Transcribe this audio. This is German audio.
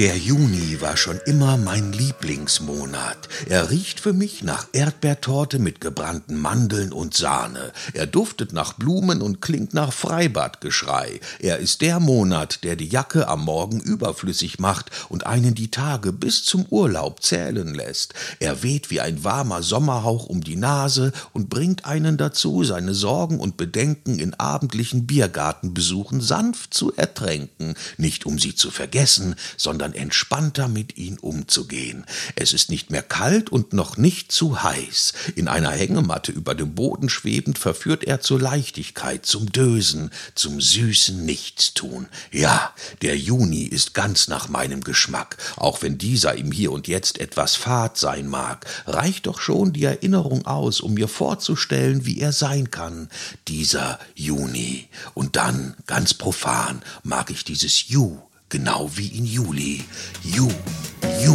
Der Juni war schon immer mein Lieblingsmonat. Er riecht für mich nach Erdbeertorte mit gebrannten Mandeln und Sahne. Er duftet nach Blumen und klingt nach Freibadgeschrei. Er ist der Monat, der die Jacke am Morgen überflüssig macht und einen die Tage bis zum Urlaub zählen lässt. Er weht wie ein warmer Sommerhauch um die Nase und bringt einen dazu, seine Sorgen und Bedenken in abendlichen Biergartenbesuchen sanft zu ertränken, nicht um sie zu vergessen, sondern sondern entspannter mit ihnen umzugehen. Es ist nicht mehr kalt und noch nicht zu heiß. In einer Hängematte über dem Boden schwebend verführt er zur Leichtigkeit, zum Dösen, zum süßen Nichtstun. Ja, der Juni ist ganz nach meinem Geschmack, auch wenn dieser im Hier und Jetzt etwas fad sein mag, reicht doch schon die Erinnerung aus, um mir vorzustellen, wie er sein kann, dieser Juni. Und dann, ganz profan, mag ich dieses Ju genau wie in Juli. Ju, Ju.